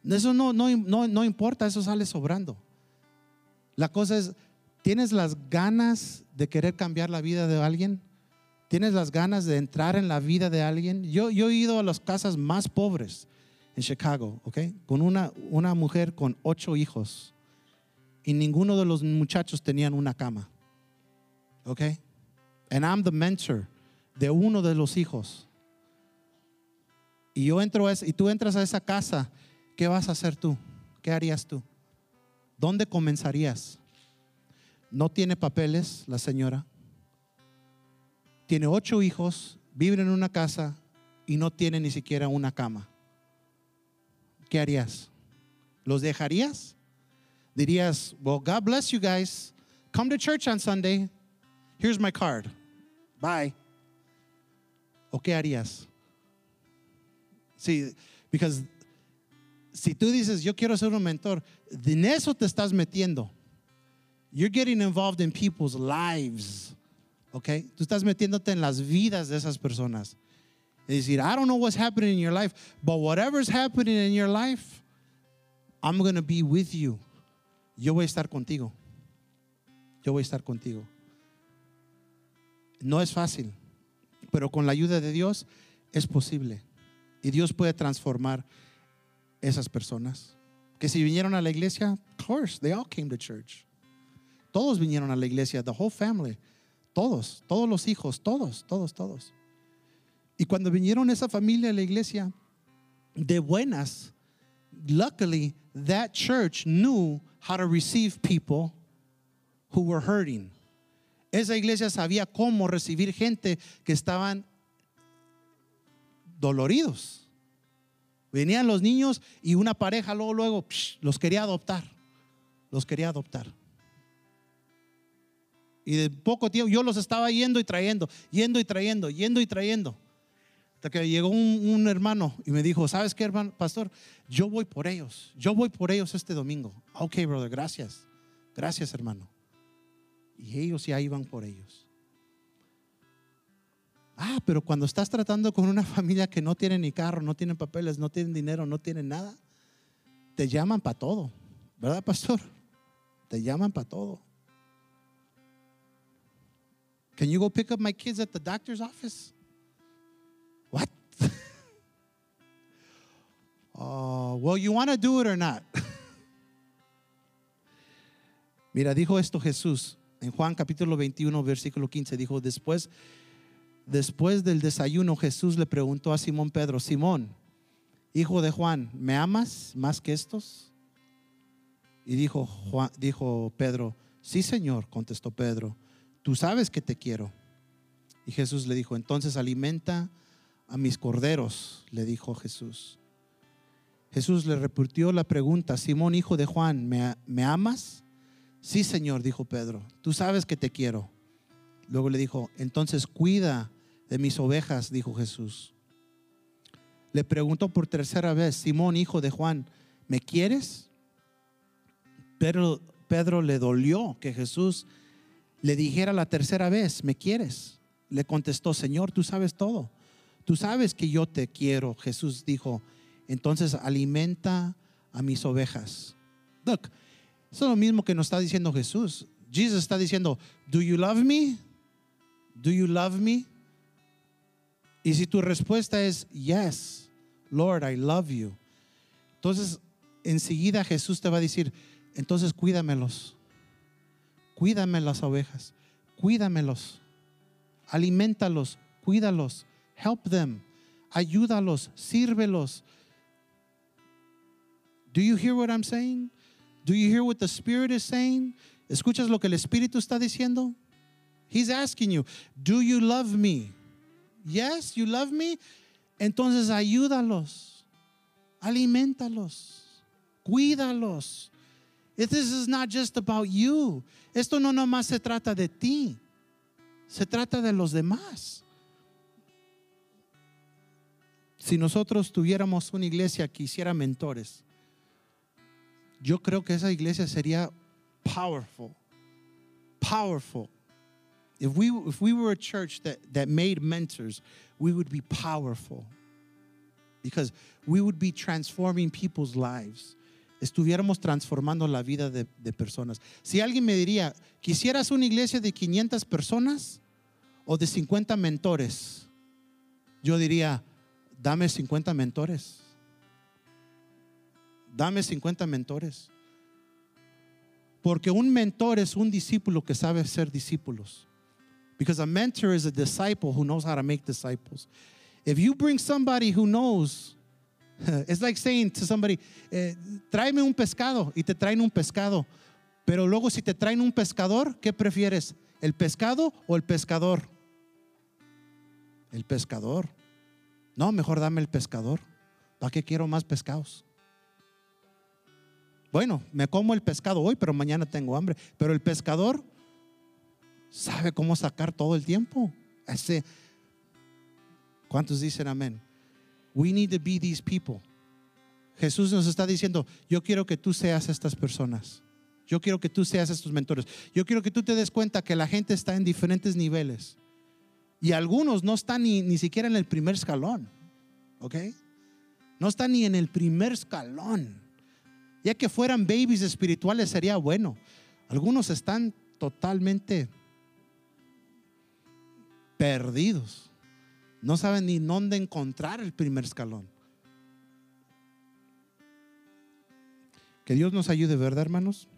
Eso no, no, no, no importa, eso sale sobrando. La cosa es, ¿tienes las ganas de querer cambiar la vida de alguien? ¿Tienes las ganas de entrar en la vida de alguien? Yo, yo he ido a las casas más pobres en Chicago, ¿ok? Con una, una mujer con ocho hijos y ninguno de los muchachos tenían una cama, ¿ok? And I'm the mentor de uno de los hijos. Y yo entro a y tú entras a esa casa, ¿qué vas a hacer tú? ¿Qué harías tú? ¿Dónde comenzarías? No tiene papeles la señora. Tiene ocho hijos, viven en una casa y no tiene ni siquiera una cama. ¿Qué harías? ¿Los dejarías? Dirías, well, God bless you guys. Come to church on Sunday. Here's my card. Bye. ¿O qué harías? Sí, because si tú dices, yo quiero ser un mentor, en eso te estás metiendo. You're getting involved in people's lives. Okay? Tú estás metiéndote en las vidas de esas personas. Es decir, I don't know what's happening in your life, but whatever's happening in your life, I'm going to be with you. Yo voy a estar contigo. Yo voy a estar contigo. No es fácil, pero con la ayuda de Dios es posible. Y Dios puede transformar esas personas. Que si vinieron a la iglesia, of course, they all came to church. Todos vinieron a la iglesia, the whole family. Todos, todos los hijos, todos, todos, todos. Y cuando vinieron esa familia a la iglesia, de buenas, luckily that church knew how to receive people who were hurting. Esa iglesia sabía cómo recibir gente que estaban doloridos. Venían los niños y una pareja luego, luego los quería adoptar. Los quería adoptar. Y de poco tiempo yo los estaba yendo y trayendo, yendo y trayendo, yendo y trayendo. Hasta que llegó un, hermano y me dijo, ¿sabes qué, hermano, pastor? Yo voy por ellos. Yo voy por ellos este domingo. Ok, brother, gracias. Gracias, hermano. Y ellos ya iban por ellos. Ah, pero cuando estás tratando con una familia que no tiene ni carro, no tienen papeles, no tienen dinero, no tienen nada, te llaman para todo. ¿Verdad, pastor? Te llaman para todo. Can you go pick up my kids at the doctor's office? What? oh, well, you want to do it or not? Mira, dijo esto Jesús en Juan capítulo 21, versículo 15. Dijo, después, después del desayuno, Jesús le preguntó a Simón Pedro, Simón, hijo de Juan, ¿me amas más que estos? Y dijo, Juan, dijo Pedro, sí Señor, contestó Pedro, tú sabes que te quiero. Y Jesús le dijo, entonces alimenta a mis corderos, le dijo Jesús. Jesús le repitió la pregunta, Simón, hijo de Juan, ¿me, ¿me amas? Sí, Señor, dijo Pedro, tú sabes que te quiero. Luego le dijo, entonces cuida de mis ovejas, dijo Jesús. Le preguntó por tercera vez, Simón, hijo de Juan, ¿me quieres? Pedro, Pedro le dolió que Jesús le dijera la tercera vez, ¿me quieres? Le contestó, Señor, tú sabes todo. Tú sabes que yo te quiero. Jesús dijo, entonces alimenta a mis ovejas. Look, eso es lo mismo que nos está diciendo Jesús. Jesús está diciendo, ¿Do you love me? ¿Do you love me? Y si tu respuesta es yes, Lord, I love you. Entonces, enseguida Jesús te va a decir, entonces cuídamelos. Cuídame las ovejas. Cuídamelos. Alimentalos. Cuídalos. Help them. Ayúdalos. Sírvelos. Do you hear what I'm saying? Do you hear what the Spirit is saying? ¿Escuchas lo que el Espíritu está diciendo? He's asking you, do you love me? Yes, you love me. Entonces ayúdalos. Alimentalos. Cuídalos. This is not just about you. Esto no nomás se trata de ti. Se trata de los demás. Si nosotros tuviéramos una iglesia que hiciera mentores, yo creo que esa iglesia sería powerful. Powerful. If we, if we were a church that, that made mentors, we would be powerful because we would be transforming people's lives. Estuviéramos transformando la vida de, personas. Si alguien me diría, ¿quisieras una iglesia de 500 personas o de 50 mentores? Yo diría, dame 50 mentores. Dame 50 mentores. Porque un mentor es un discípulo que sabe ser discípulos. Because a mentor is a disciple who knows how to make disciples. If you bring somebody who knows, it's like saying to somebody, eh, tráeme un pescado y te traen un pescado. Pero luego si te traen un pescador, ¿qué prefieres? ¿El pescado o el pescador? El pescador. No, mejor dame el pescador. ¿Para qué quiero más pescados? Bueno, me como el pescado hoy, pero mañana tengo hambre. Pero el pescador sabe cómo sacar todo el tiempo. ¿Cuántos dicen amén? We need to be these people. Jesús nos está diciendo, yo quiero que tú seas estas personas. Yo quiero que tú seas estos mentores. Yo quiero que tú te des cuenta que la gente está en diferentes niveles. Y algunos no están ni, ni siquiera en el primer escalón. ¿Ok? No están ni en el primer escalón. Ya que fueran babies espirituales sería bueno. Algunos están totalmente perdidos. No saben ni dónde encontrar el primer escalón. Que Dios nos ayude, ¿verdad, hermanos?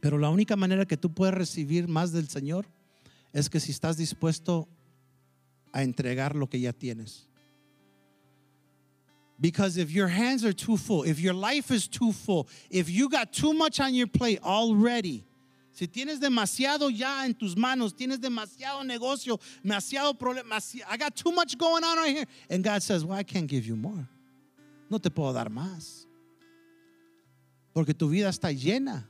Pero la única manera que tú puedes recibir más del Señor es que si estás dispuesto a entregar lo que ya tienes. Because if your hands are too full, if your life is too full, if you got too much on your plate already, si tienes demasiado ya en tus manos, tienes demasiado negocio, demasiado problema, I got too much going on right here. And God says, Well, I can't give you more. No te puedo dar más. Porque tu vida está llena.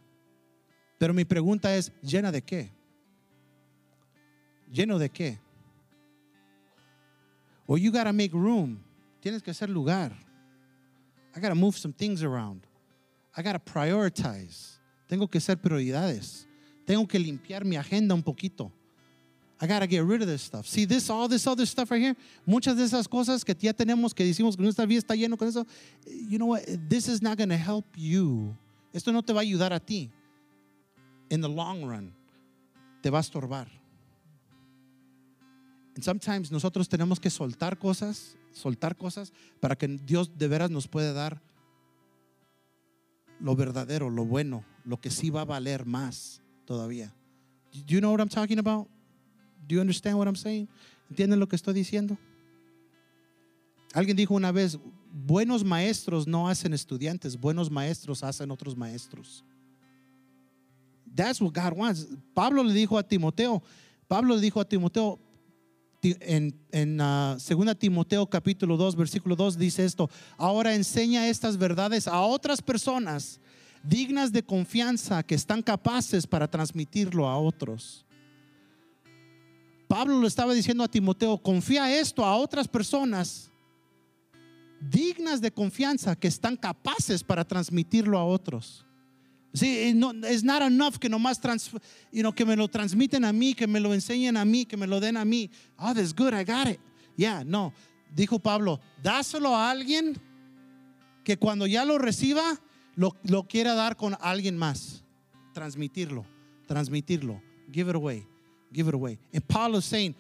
Pero mi pregunta es, ¿llena de qué? ¿Lleno de qué? Well, you got to make room. Tienes que hacer lugar. I got to move some things around. I got to prioritize. Tengo que ser prioridades. Tengo que limpiar mi agenda un poquito. I gotta get rid of this stuff. See this, all this other stuff right here. Muchas de esas cosas que ya tenemos que decimos que nuestra vida está lleno con eso. You know what? This is not to help you. Esto no te va a ayudar a ti. In the long run, te va a estorbar. And sometimes nosotros tenemos que soltar cosas, soltar cosas para que Dios de veras nos pueda dar lo verdadero, lo bueno, lo que sí va a valer más todavía. Do you know what I'm talking about? Do you understand what I'm saying? ¿Entienden lo que estoy diciendo? Alguien dijo una vez, buenos maestros no hacen estudiantes, buenos maestros hacen otros maestros. That's what God wants. Pablo le dijo a Timoteo, Pablo le dijo a Timoteo, en, en 2 uh, Timoteo capítulo 2, versículo 2 dice esto, ahora enseña estas verdades a otras personas dignas de confianza que están capaces para transmitirlo a otros. Pablo lo estaba diciendo a Timoteo, confía esto a otras personas dignas de confianza que están capaces para transmitirlo a otros. Sí, no, es not enough que nomás trans, you know, que me lo transmiten a mí, que me lo enseñen a mí, que me lo den a mí. Oh, that's good, I got it. Yeah, no. Dijo Pablo, dáselo a alguien que cuando ya lo reciba, lo, lo quiera dar con alguien más. Transmitirlo, transmitirlo. Give it away, give it away. And Paul is saying,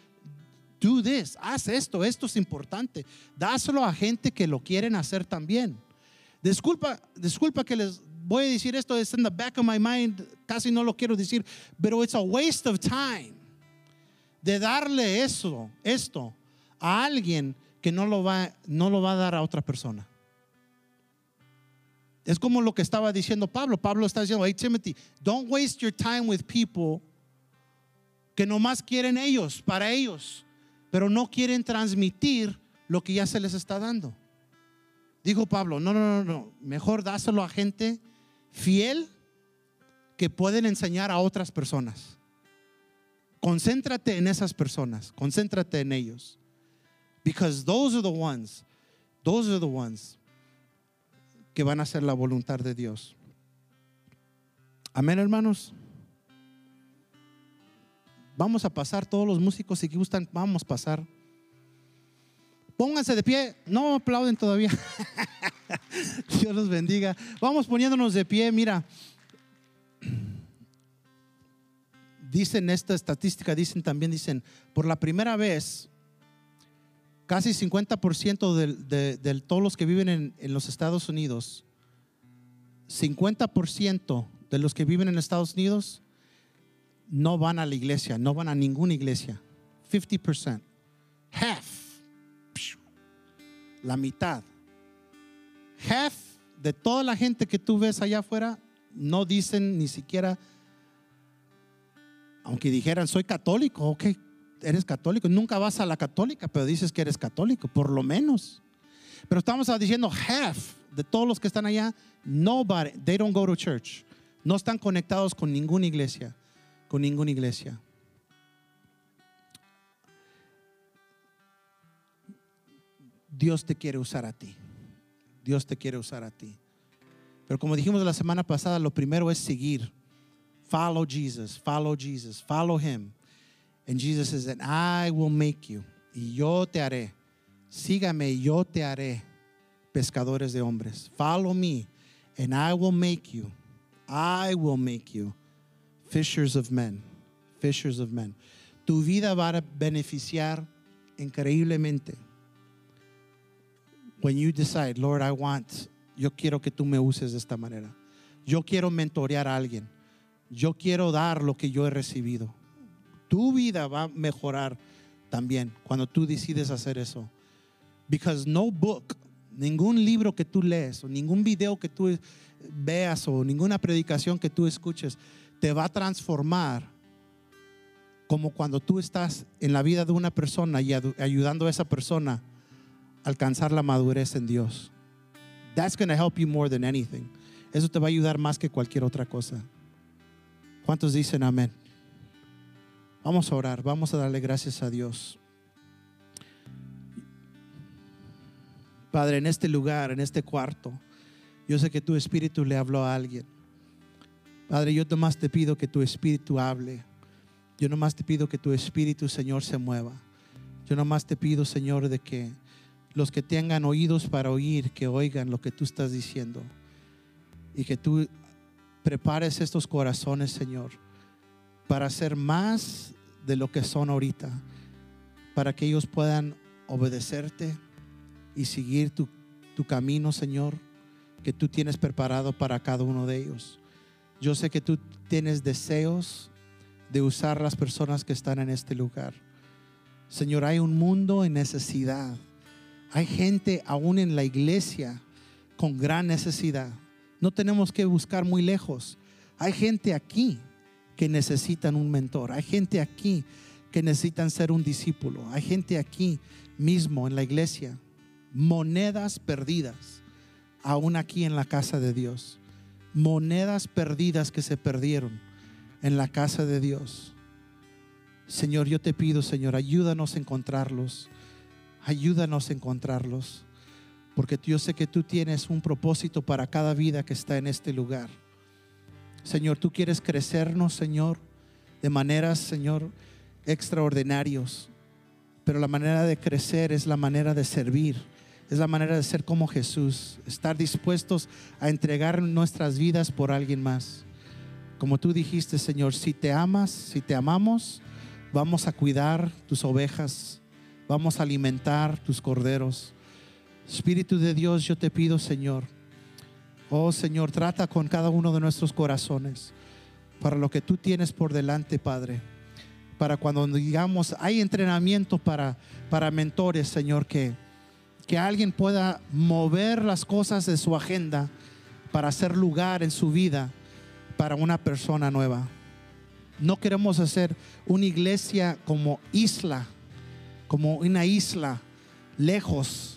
do this, haz esto, esto es importante. Dáselo a gente que lo quieren hacer también. Disculpa, disculpa que les voy a decir esto, es in the back of my mind, casi no lo quiero decir, pero it's a waste of time de darle eso, esto a alguien que no lo va, no lo va a dar a otra persona. Es como lo que estaba diciendo Pablo. Pablo está diciendo, hey Timothy, don't waste your time with people que nomás quieren ellos, para ellos, pero no quieren transmitir lo que ya se les está dando. Dijo Pablo, no, no, no, no, mejor dáselo a gente fiel que pueden enseñar a otras personas. Concéntrate en esas personas, concéntrate en ellos. Because those are the ones, those are the ones que van a hacer la voluntad de Dios. Amén, hermanos. Vamos a pasar, todos los músicos, si gustan, vamos a pasar. Pónganse de pie, no aplauden todavía. Dios los bendiga. Vamos poniéndonos de pie, mira. Dicen esta estadística, dicen también, dicen, por la primera vez, casi 50% de, de, todos los que viven en, en los Estados Unidos, 50% de los que viven en Estados Unidos no van a la iglesia, no van a ninguna iglesia. 50%. Half la mitad. Half de toda la gente que tú ves allá afuera no dicen ni siquiera, aunque dijeran soy católico, ok, eres católico, nunca vas a la católica, pero dices que eres católico, por lo menos. Pero estamos diciendo half de todos los que están allá, nobody, they don't go to church. No están conectados con ninguna iglesia, con ninguna iglesia. Dios te quiere usar a ti. Dios te quiere usar a ti. Pero como dijimos la semana pasada, lo primero es seguir. Follow Jesus, follow Jesus, follow him. And Jesus says, and I will make you. Y yo te haré. Sígame, yo te haré pescadores de hombres. Follow me, and I will make you. I will make you fishers of men. Fishers of men. Tu vida va a beneficiar increíblemente when you decide, Lord, I want, yo quiero que tú me uses de esta manera. Yo quiero mentorear a alguien. Yo quiero dar lo que yo he recibido. Tu vida va a mejorar también cuando tú decides hacer eso. Because no book, ningún libro que tú lees o ningún video que tú veas o ninguna predicación que tú escuches te va a transformar como cuando tú estás en la vida de una persona y ayudando a esa persona alcanzar la madurez en Dios. That's going to help you more than anything. Eso te va a ayudar más que cualquier otra cosa. ¿Cuántos dicen amén? Vamos a orar, vamos a darle gracias a Dios. Padre, en este lugar, en este cuarto, yo sé que tu espíritu le habló a alguien. Padre, yo nomás te pido que tu espíritu hable. Yo nomás te pido que tu espíritu, Señor, se mueva. Yo nomás te pido, Señor, de que los que tengan oídos para oír, que oigan lo que tú estás diciendo. Y que tú prepares estos corazones, Señor, para ser más de lo que son ahorita, para que ellos puedan obedecerte y seguir tu, tu camino, Señor, que tú tienes preparado para cada uno de ellos. Yo sé que tú tienes deseos de usar las personas que están en este lugar. Señor, hay un mundo en necesidad Hay gente aún en la iglesia con gran necesidad. No tenemos que buscar muy lejos. Hay gente aquí que necesitan un mentor. Hay gente aquí que necesitan ser un discípulo. Hay gente aquí mismo en la iglesia. Monedas perdidas, aún aquí en la casa de Dios. Monedas perdidas que se perdieron en la casa de Dios. Señor, yo te pido, Señor, ayúdanos a encontrarlos. Ayúdanos a encontrarlos. Porque yo sé que tú tienes un propósito para cada vida que está en este lugar. Señor, tú quieres crecernos, Señor, de maneras, Señor, extraordinarios. Pero la manera de crecer es la manera de servir, es la manera de ser como Jesús, estar dispuestos a entregar nuestras vidas por alguien más. Como tú dijiste, Señor, si te amas, si te amamos, vamos a cuidar tus ovejas, vamos a alimentar tus corderos. Espíritu de Dios, yo te pido, Señor, oh Señor, trata con cada uno de nuestros corazones para lo que tú tienes por delante, Padre. Para cuando digamos, hay entrenamiento para, para mentores, Señor, que, que alguien pueda mover las cosas de su agenda para hacer lugar en su vida para una persona nueva. No queremos hacer una iglesia como isla, como una isla lejos,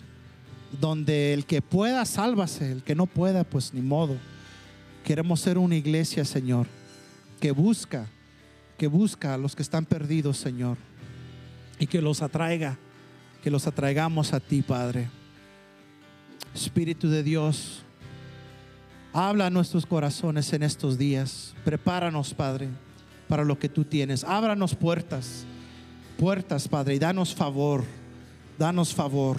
donde el que pueda, sálvase, el que no pueda, pues ni modo. Queremos ser una iglesia, Señor, que busca, que busca a los que están perdidos, Señor, y que los atraiga, que los atraigamos a ti, Padre. Espíritu de Dios, habla a nuestros corazones en estos días. Prepáranos, Padre, para lo que tú tienes. Ábranos puertas, puertas, Padre, y danos favor, danos favor